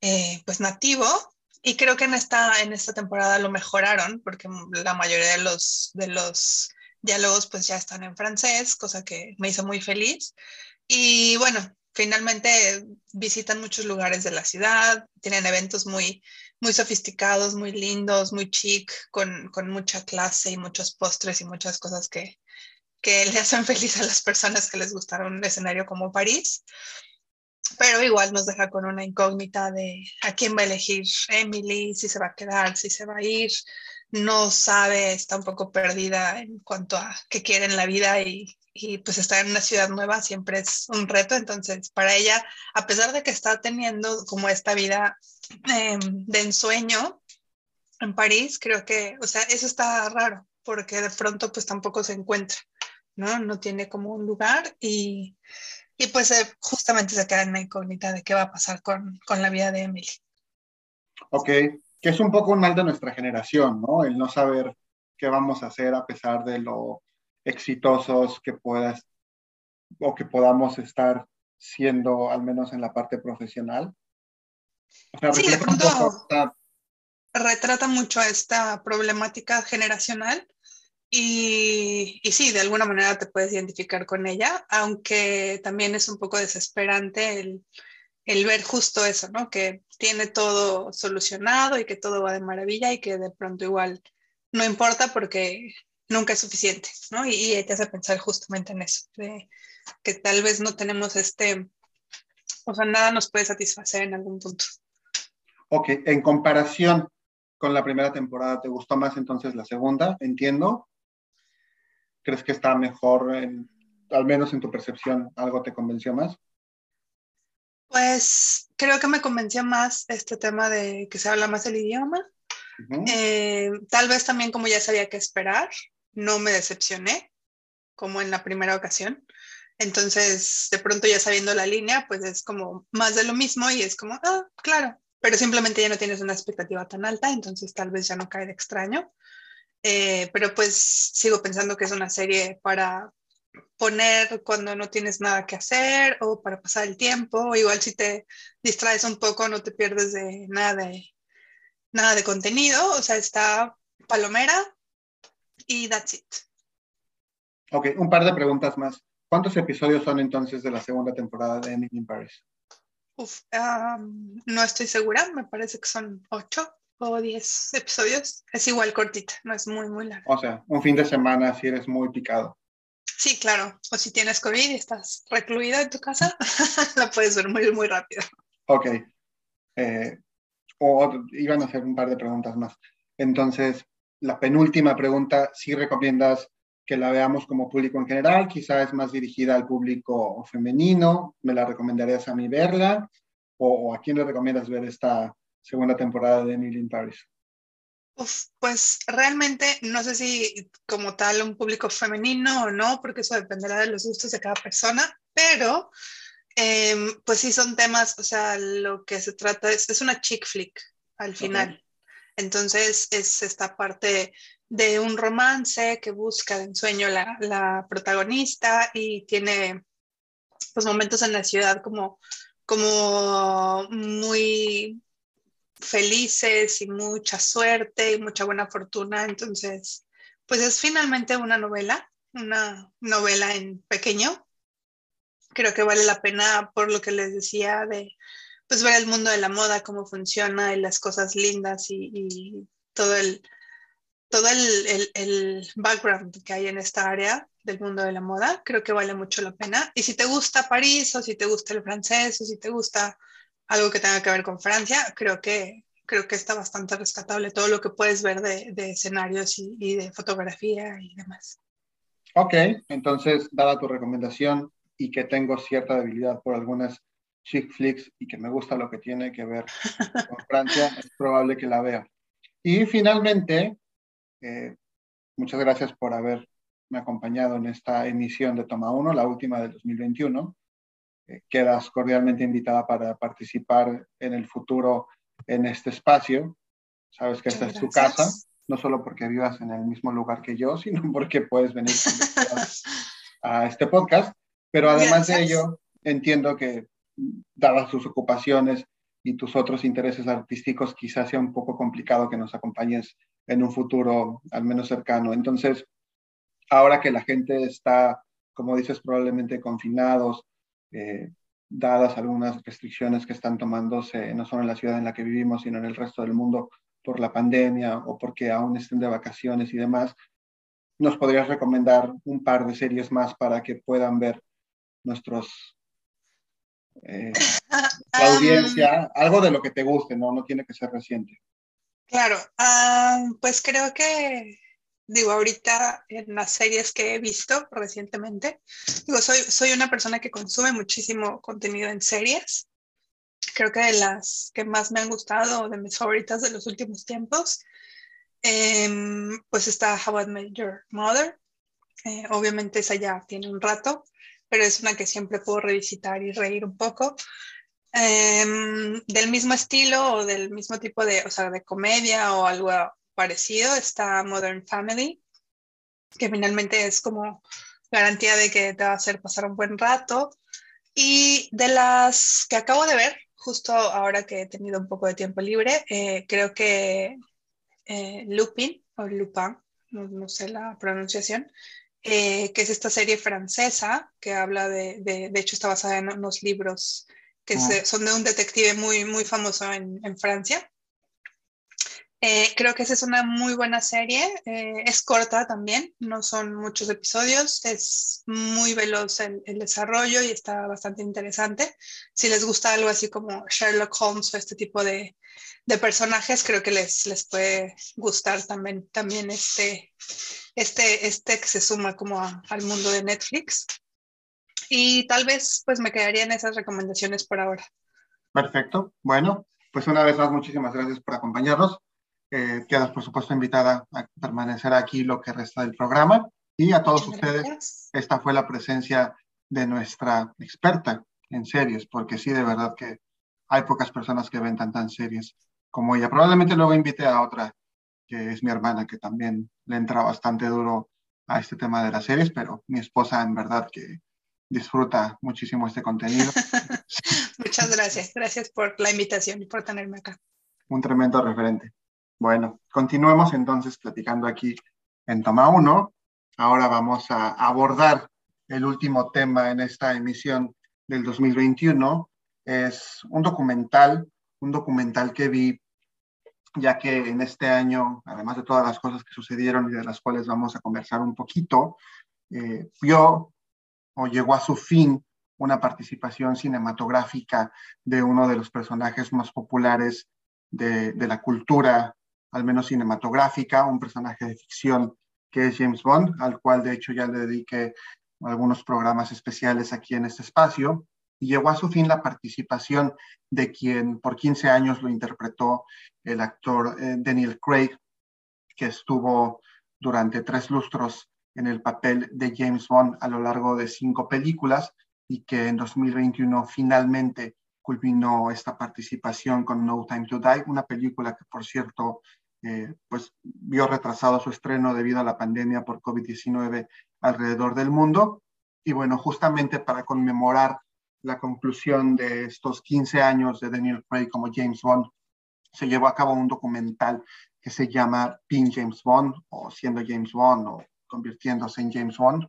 eh, pues nativo. Y creo que en esta, en esta temporada lo mejoraron, porque la mayoría de los, de los diálogos pues ya están en francés, cosa que me hizo muy feliz. Y bueno, finalmente visitan muchos lugares de la ciudad, tienen eventos muy, muy sofisticados, muy lindos, muy chic, con, con mucha clase y muchos postres y muchas cosas que, que le hacen <laughs> feliz a las personas que les gustaron un escenario como París. Pero igual nos deja con una incógnita de a quién va a elegir Emily, si se va a quedar, si se va a ir. No sabe, está un poco perdida en cuanto a qué quiere en la vida y, y pues estar en una ciudad nueva siempre es un reto. Entonces, para ella, a pesar de que está teniendo como esta vida em, de ensueño en París, creo que, o sea, eso está raro, porque de pronto pues tampoco se encuentra, ¿no? No tiene como un lugar y, y pues eh, justamente se queda en la incógnita de qué va a pasar con, con la vida de Emily. Ok, que es un poco un mal de nuestra generación, ¿no? El no saber qué vamos a hacer a pesar de lo exitosos que puedas o que podamos estar siendo, al menos en la parte profesional. O sea, sí, de pronto esta... retrata mucho esta problemática generacional y, y, sí, de alguna manera te puedes identificar con ella, aunque también es un poco desesperante el, el ver justo eso, ¿no? Que tiene todo solucionado y que todo va de maravilla y que de pronto igual no importa porque nunca es suficiente, ¿no? Y, te hace pensar justamente en eso, de que tal vez no tenemos este, o sea, nada nos puede satisfacer en algún punto. Ok, en comparación con la primera temporada, ¿te gustó más entonces la segunda? Entiendo. ¿Crees que está mejor, al menos en tu percepción, algo te convenció más? Pues creo que me convenció más este tema de que se habla más el idioma. Eh, tal vez también como ya sabía qué esperar, no me decepcioné como en la primera ocasión. Entonces, de pronto ya sabiendo la línea, pues es como más de lo mismo y es como, ah, claro, pero simplemente ya no tienes una expectativa tan alta, entonces tal vez ya no cae de extraño. Eh, pero pues sigo pensando que es una serie para poner cuando no tienes nada que hacer o para pasar el tiempo, o igual si te distraes un poco no te pierdes de nada de, nada de contenido, o sea, está palomera, y that's it. Ok, un par de preguntas más. ¿Cuántos episodios son entonces de la segunda temporada de Emily in Paris? Uf, no estoy segura, me parece que son ocho o diez episodios. Es igual cortita, no es muy, muy larga. O sea, un fin de semana si eres muy picado. Sí, claro. O si tienes COVID y estás recluida en tu casa, <laughs> la puedes ver muy, muy rápido. Ok. Eh, o iban a hacer un par de preguntas más. Entonces, la penúltima pregunta, si recomiendas que la veamos como público en general, quizá es más dirigida al público femenino, ¿me la recomendarías a mí verla? ¿O, a quién le recomiendas ver esta segunda temporada de Emily in Paris? pues realmente no sé si como tal un público femenino o no, porque eso dependerá de los gustos de cada persona, pero em, pues sí son temas, o sea, lo que se trata es, es una chick flick al final. Entonces es esta parte de un romance que busca de ensueño la, la protagonista y tiene pues momentos en la ciudad como, como muy felices y mucha suerte y mucha buena fortuna. Entonces, pues es finalmente una novela, una novela en pequeño. Creo que vale la pena por lo que les decía de pues ver el mundo de la moda, cómo funciona y las cosas lindas y, todo el todo el, el, background que hay en esta área del mundo de la moda, creo que vale mucho la pena. Y si te gusta París o si te gusta el francés o si te gusta algo que tenga que ver con Francia, creo que, creo que está bastante rescatable todo lo que puedes ver de, de escenarios y, y, de fotografía y demás. Ok, entonces, dada tu recomendación y que tengo cierta debilidad por algunas chick flicks y que me gusta lo que tiene que ver <laughs> con Francia, es probable que la vea. Y finalmente, eh, muchas gracias por haberme acompañado en esta emisión de Toma 1, la última del 2021. Eh, quedas cordialmente invitada para participar en el futuro en este espacio. Sabes que esta es tu casa, no solo porque vivas en el mismo lugar que yo, sino <laughs> porque puedes venir a este podcast. Pero además de ello, entiendo que dadas sus ocupaciones y tus otros intereses artísticos, quizás sea un poco complicado que nos acompañes en un futuro al menos cercano. Entonces, ahora que la gente está, como dices, probablemente confinados, eh, dadas algunas restricciones que están tomándose no solo en la ciudad en la que vivimos, sino en el resto del mundo por la pandemia o porque aún estén de vacaciones y demás, ¿nos podrías recomendar un par de series más para que puedan ver nuestros eh, <laughs> audiencia, algo de lo que te guste, ¿no? No tiene que ser reciente. Claro, pues creo que digo, ahorita en las series que he visto recientemente, digo, soy, soy una persona que consume muchísimo contenido en series. Creo que de las que más me han gustado, de mis favoritas de los últimos tiempos, em, pues está How I Met Your Mother. Eh, obviamente esa ya tiene un rato, pero es una que siempre puedo revisitar y reír un poco. Em, del mismo estilo o del mismo tipo de, o sea, de comedia o algo parecido está Modern Family, que finalmente es como garantía de que te va a hacer pasar un buen rato. Y de las que acabo de ver, justo ahora que he tenido un poco de tiempo libre, eh, creo que eh, Lupin, o Lupin, no, sé la pronunciación, eh, que es esta serie francesa que habla de, de, de hecho está basada en unos libros que ah. son de un detective muy, muy famoso en, en Francia. Eh, creo que esa es una muy buena serie. Eh, es corta también, no son muchos episodios, es muy veloz el, el, desarrollo y está bastante interesante. Si les gusta algo así como Sherlock Holmes o este tipo de, de personajes, creo que les, les puede gustar también, también este, este, este que se suma como al mundo de Netflix. Y tal vez pues me quedaría en esas recomendaciones por ahora. Perfecto. Bueno, pues una vez más, muchísimas gracias por acompañarnos. Eh, quedas, por supuesto, invitada a permanecer aquí lo que resta del programa. Y a todos ustedes, esta fue la presencia de nuestra experta en series, porque sí, de verdad que hay pocas personas que ven tantas series como ella. Probablemente luego invite a otra, que es mi hermana, que también le entra bastante duro a este tema de las series, pero mi esposa en verdad que disfruta muchísimo este contenido. <laughs> Muchas gracias. Gracias por la invitación y por tenerme acá. Un tremendo referente. Bueno, continuemos entonces platicando aquí en Toma 1. Ahora vamos a abordar el último tema en esta emisión del 2021. Es un documental, un documental que vi ya que en este año, además de todas las cosas que sucedieron y de las cuales vamos a conversar un poquito, eh, vio o llegó a su fin una participación cinematográfica de uno de los personajes más populares de, de la cultura al menos cinematográfica, un personaje de ficción que es James Bond, al cual de hecho ya le dediqué algunos programas especiales aquí en este espacio, y llegó a su fin la participación de quien por 15 años lo interpretó el actor eh, Daniel Craig, que estuvo durante tres lustros en el papel de James Bond a lo largo de cinco películas y que en 2021 finalmente culminó esta participación con No Time to Die, una película que por cierto eh, pues vio retrasado su estreno debido a la pandemia por COVID-19 alrededor del mundo. Y bueno, justamente para conmemorar la conclusión de estos 15 años de Daniel Craig como James Bond, se llevó a cabo un documental que se llama Pin James Bond o Siendo James Bond o convirtiéndose en James Bond.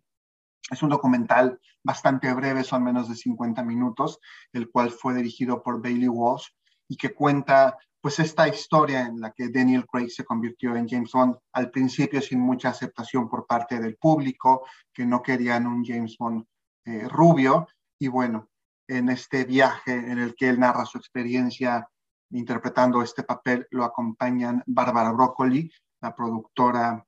Es un documental bastante breve, son menos de 50 minutos, el cual fue dirigido por Bailey Walsh y que cuenta pues esta historia en la que Daniel Craig se convirtió en James Bond al principio sin mucha aceptación por parte del público, que no querían un James Bond eh, rubio. Y bueno, en este viaje en el que él narra su experiencia interpretando este papel, lo acompañan Barbara Broccoli, la productora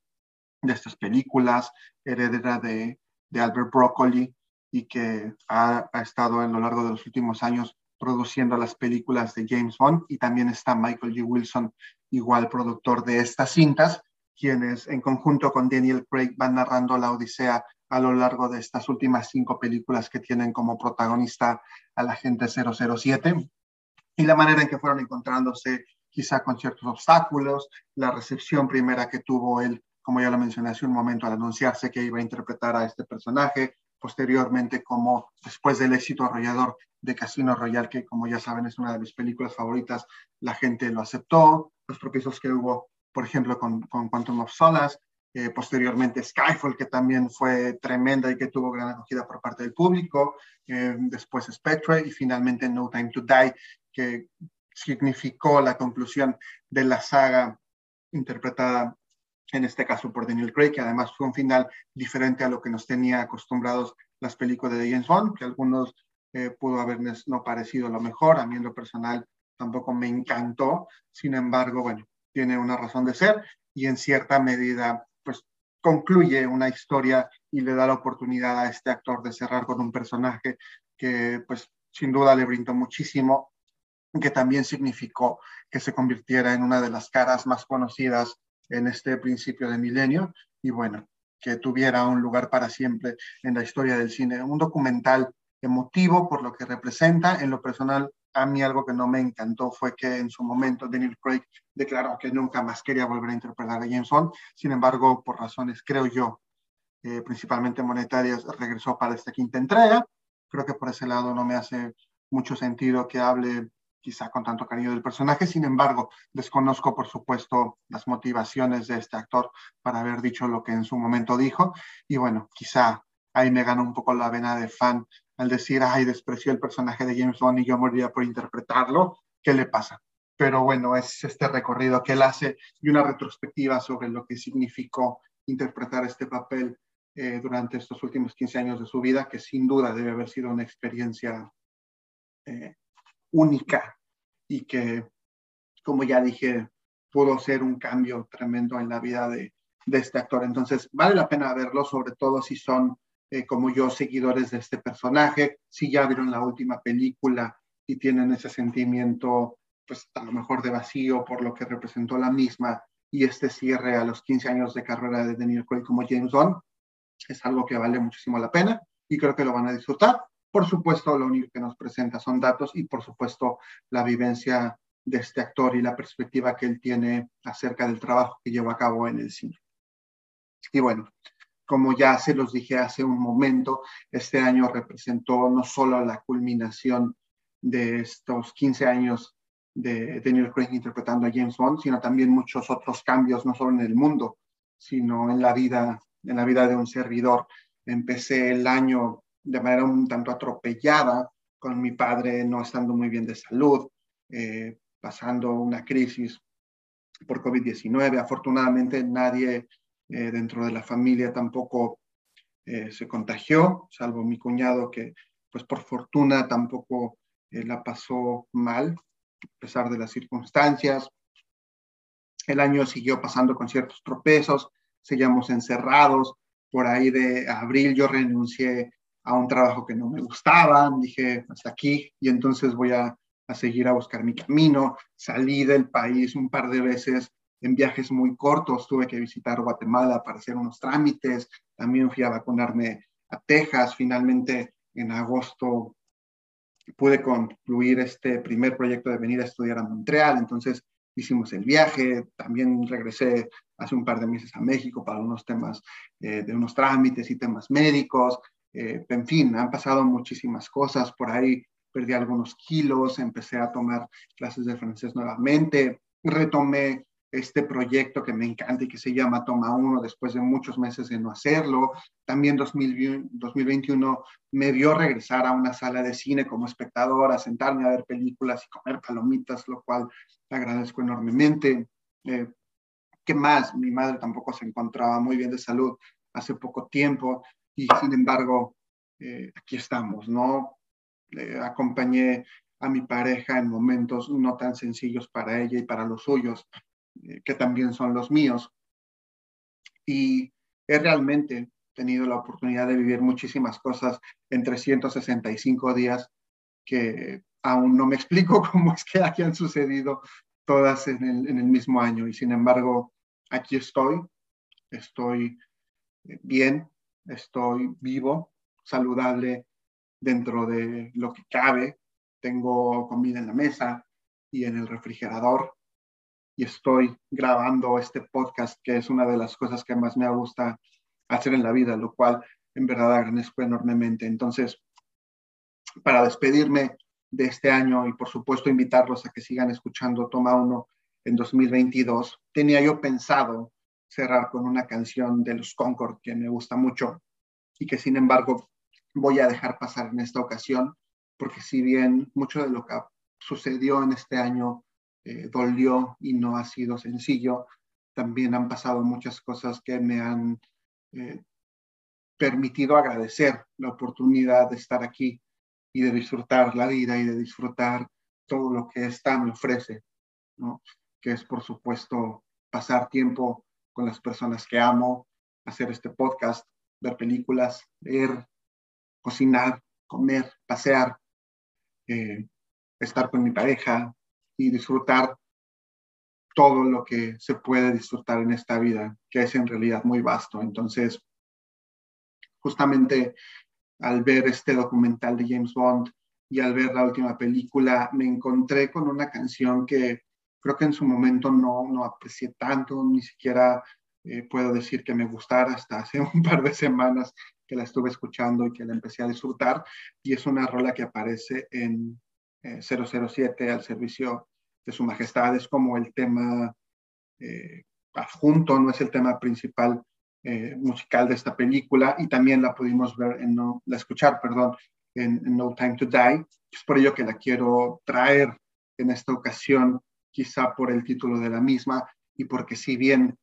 de estas películas, heredera de, de Albert Broccoli, y que ha, ha, estado a lo largo de los últimos años produciendo las películas de James Bond y también está Michael G. Wilson, igual productor de estas cintas, quienes en conjunto con Daniel Craig van narrando la Odisea a lo largo de estas últimas cinco películas que tienen como protagonista al agente 007 y la manera en que fueron encontrándose quizá con ciertos obstáculos, la recepción primera que tuvo él, como ya lo mencioné hace un momento, al anunciarse que iba a interpretar a este personaje, posteriormente como después del éxito arrollador de Casino Royale, que como ya saben es una de mis películas favoritas, la gente lo aceptó, los tropiezos que hubo, por ejemplo, con, con Quantum of Solace, eh, posteriormente Skyfall, que también fue tremenda y que tuvo gran acogida por parte del público, eh, después Spectre y finalmente No Time to Die, que significó la conclusión de la saga interpretada en este caso por Daniel Craig, que además fue un final diferente a lo que nos tenía acostumbrados las películas de James Bond, que algunos eh, pudo haberles no parecido lo mejor, a mí en lo personal tampoco me encantó, sin embargo, bueno, tiene una razón de ser y en cierta medida, pues concluye una historia y le da la oportunidad a este actor de cerrar con un personaje que, pues, sin duda le brindó muchísimo, que también significó que se convirtiera en una de las caras más conocidas en este principio de milenio y bueno, que tuviera un lugar para siempre en la historia del cine. Un documental emotivo por lo que representa. En lo personal, a mí algo que no me encantó fue que en su momento Daniel Craig declaró que nunca más quería volver a interpretar a James Bond. Sin embargo, por razones, creo yo, eh, principalmente monetarias, regresó para esta quinta entrega. Creo que por ese lado no me hace mucho sentido que hable quizá con tanto cariño del personaje. Sin embargo, desconozco, por supuesto, las motivaciones de este actor para haber dicho lo que en su momento dijo. Y bueno, quizá ahí me ganó un poco la vena de fan al decir, ay, despreció el personaje de James Bond y yo moriría por interpretarlo. ¿Qué le pasa? Pero bueno, es este recorrido que él hace y una retrospectiva sobre lo que significó interpretar este papel eh, durante estos últimos 15 años de su vida, que sin duda debe haber sido una experiencia eh, única y que, como ya dije, pudo ser un cambio tremendo en la vida de, este actor. Entonces, vale la pena verlo, sobre todo si son, eh, como yo, seguidores de este personaje, si ya vieron la última película y tienen ese sentimiento, pues a lo mejor de vacío por lo que representó la misma y este cierre a los 15 años de carrera de Daniel Craig como James Bond, es algo que vale muchísimo la pena y creo que lo van a disfrutar. Por supuesto, lo único que nos presenta son datos y, por supuesto, la vivencia de este actor y la perspectiva que él tiene acerca del trabajo que lleva a cabo en el cine. Y bueno, como ya se los dije hace un momento, este año representó no solo la culminación de estos 15 años de Daniel Craig interpretando a James Bond, sino también muchos otros cambios, no solo en el mundo, sino en la vida, en la vida de un servidor. Empecé el año de manera un tanto atropellada, con mi padre no estando muy bien de salud, eh, pasando una crisis por COVID-19. Afortunadamente nadie eh, dentro de la familia tampoco eh, se contagió, salvo mi cuñado que pues por fortuna tampoco la pasó mal, a pesar de las circunstancias. El año siguió pasando con ciertos tropezos, seguíamos encerrados. Por ahí de abril yo renuncié a un trabajo que no me gustaba, dije hasta aquí y entonces voy a, a seguir a buscar mi camino. Salí del país un par de veces en viajes muy cortos, tuve que visitar Guatemala para hacer unos trámites, también fui a vacunarme a Texas, finalmente en agosto pude concluir este primer proyecto de venir a estudiar a Montreal, entonces hicimos el viaje, también regresé hace un par de meses a México para unos temas eh, de unos trámites y temas médicos, eh, en fin, han pasado muchísimas cosas. Por ahí perdí algunos kilos, empecé a tomar clases de francés nuevamente, retomé este proyecto que me encanta y que se llama Toma Uno después de muchos meses de no hacerlo. También 2021 me vio regresar a una sala de cine como espectador, a sentarme a ver películas y comer palomitas, lo cual agradezco enormemente. Eh, ¿Qué más? Mi madre tampoco se encontraba muy bien de salud hace poco tiempo y sin embargo, eh, aquí estamos, ¿no? Eh, acompañé a mi pareja en momentos no tan sencillos para ella y para los suyos, eh, que también son los míos. Y he realmente tenido la oportunidad de vivir muchísimas cosas en 365 días que aún no me <laughs> explico cómo es que hayan sucedido todas en el, en el mismo año. Y sin embargo, aquí estoy, estoy bien, estoy vivo, saludable dentro de lo que cabe, tengo comida en la mesa y en el refrigerador y estoy grabando este podcast, que es una de las cosas que más me gusta hacer en la vida, lo cual en verdad agradezco enormemente. Entonces, para despedirme de este año y por supuesto invitarlos a que sigan escuchando Toma Uno en 2022, tenía yo pensado cerrar con una canción de los Concord que me gusta mucho y que sin embargo voy a dejar pasar en esta ocasión, porque si bien mucho de lo que sucedió en este año eh, dolió y no ha sido sencillo, también han pasado muchas cosas que me han eh, permitido agradecer la oportunidad de estar aquí y de disfrutar la vida y de disfrutar todo lo que esta me ofrece, ¿no? que es por supuesto pasar tiempo con las personas que amo, hacer este podcast, ver películas, leer, cocinar, comer, pasear, eh, estar con mi pareja y disfrutar todo lo que se puede disfrutar en esta vida, que es en realidad muy vasto. Entonces, justamente al ver este documental de James Bond y al ver la última película, me encontré con una canción que creo que en su momento no, no aprecié tanto, ni siquiera eh, puedo decir que me gustara hasta hace <laughs> un par de semanas que la estuve escuchando y que la empecé a disfrutar. Y es una rola que aparece en 007 eh, al servicio de su majestad. Es como el tema eh, adjunto, no es el tema principal musical de esta película. Y también la pudimos ver, en no, la escuchar, perdón, en, en No Time to Die. Es por ello que la quiero traer en esta ocasión, quizá por el título de la misma y porque si bien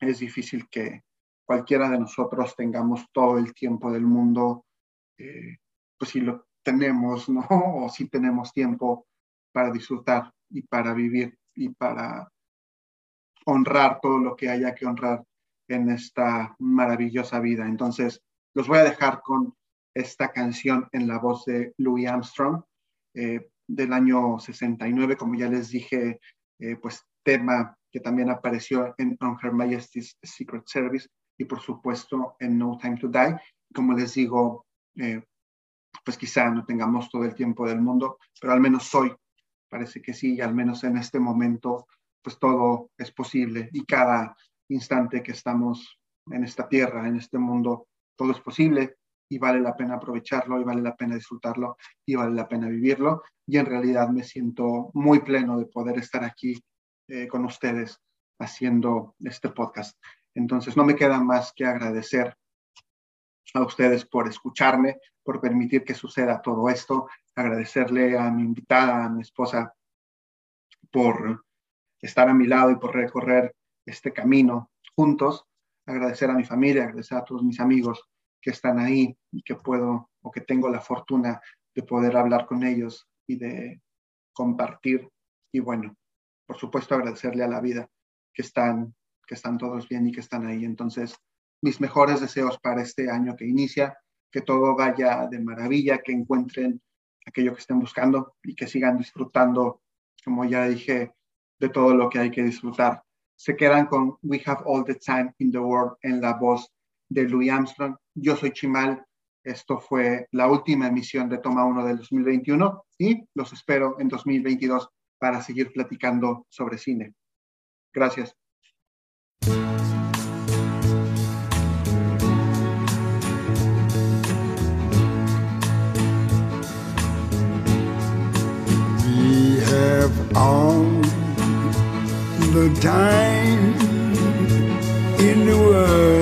es difícil que cualquiera de nosotros tengamos todo el tiempo del mundo, eh, pues si lo tenemos, ¿no? <laughs> O si tenemos tiempo para disfrutar y para vivir y para honrar todo lo que haya que honrar en esta maravillosa vida. Entonces, los voy a dejar con esta canción en la voz de Louis Armstrong eh, del año 69, como ya les dije, eh, pues tema que también apareció en On Her Majesty's Secret Service y por supuesto en No Time to Die. Como les digo, eh, pues quizá no tengamos todo el tiempo del mundo, pero al menos hoy parece que sí, y al menos en este momento, pues todo es posible y cada instante que estamos en esta tierra, en este mundo, todo es posible y vale la pena aprovecharlo y vale la pena disfrutarlo y vale la pena vivirlo. Y en realidad me siento muy pleno de poder estar aquí eh, con ustedes haciendo este podcast. Entonces, no me queda más que agradecer a ustedes por escucharme, por permitir que suceda todo esto, agradecerle a mi invitada, a mi esposa, por estar a mi lado y por recorrer este camino juntos, agradecer a mi familia, agradecer a todos mis amigos que están ahí y que puedo o que tengo la fortuna de poder hablar con ellos y de compartir. Y bueno, por supuesto agradecerle a la vida que están, que están todos bien y que están ahí. Entonces, mis mejores deseos para este año que inicia, que todo vaya de maravilla, que encuentren aquello que estén buscando y que sigan disfrutando, como ya dije, de todo lo que hay que disfrutar. Se quedan con We Have All the Time in the World en la voz de Louis Armstrong. Yo soy Chimal. Esto fue la última emisión de Toma 1 del 2021 y los espero en 2022 para seguir platicando sobre cine. Gracias. We have all the time in the world,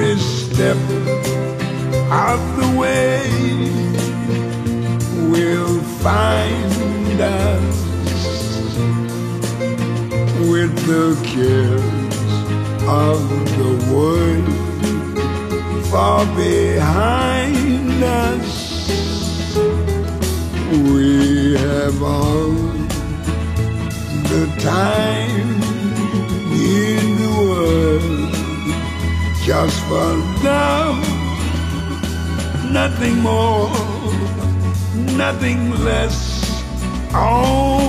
every step of the way will find us with the cares of the world far behind us. We have all the time in the world just for love, nothing more, nothing less. On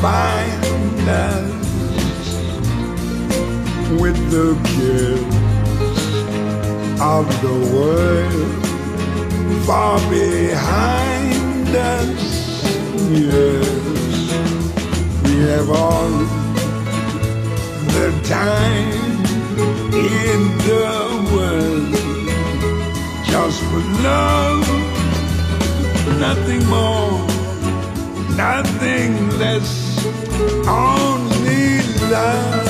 find us with the kiss of the world far behind us. Yes, we have all the time in the world just for love, nothing more, nothing less only love.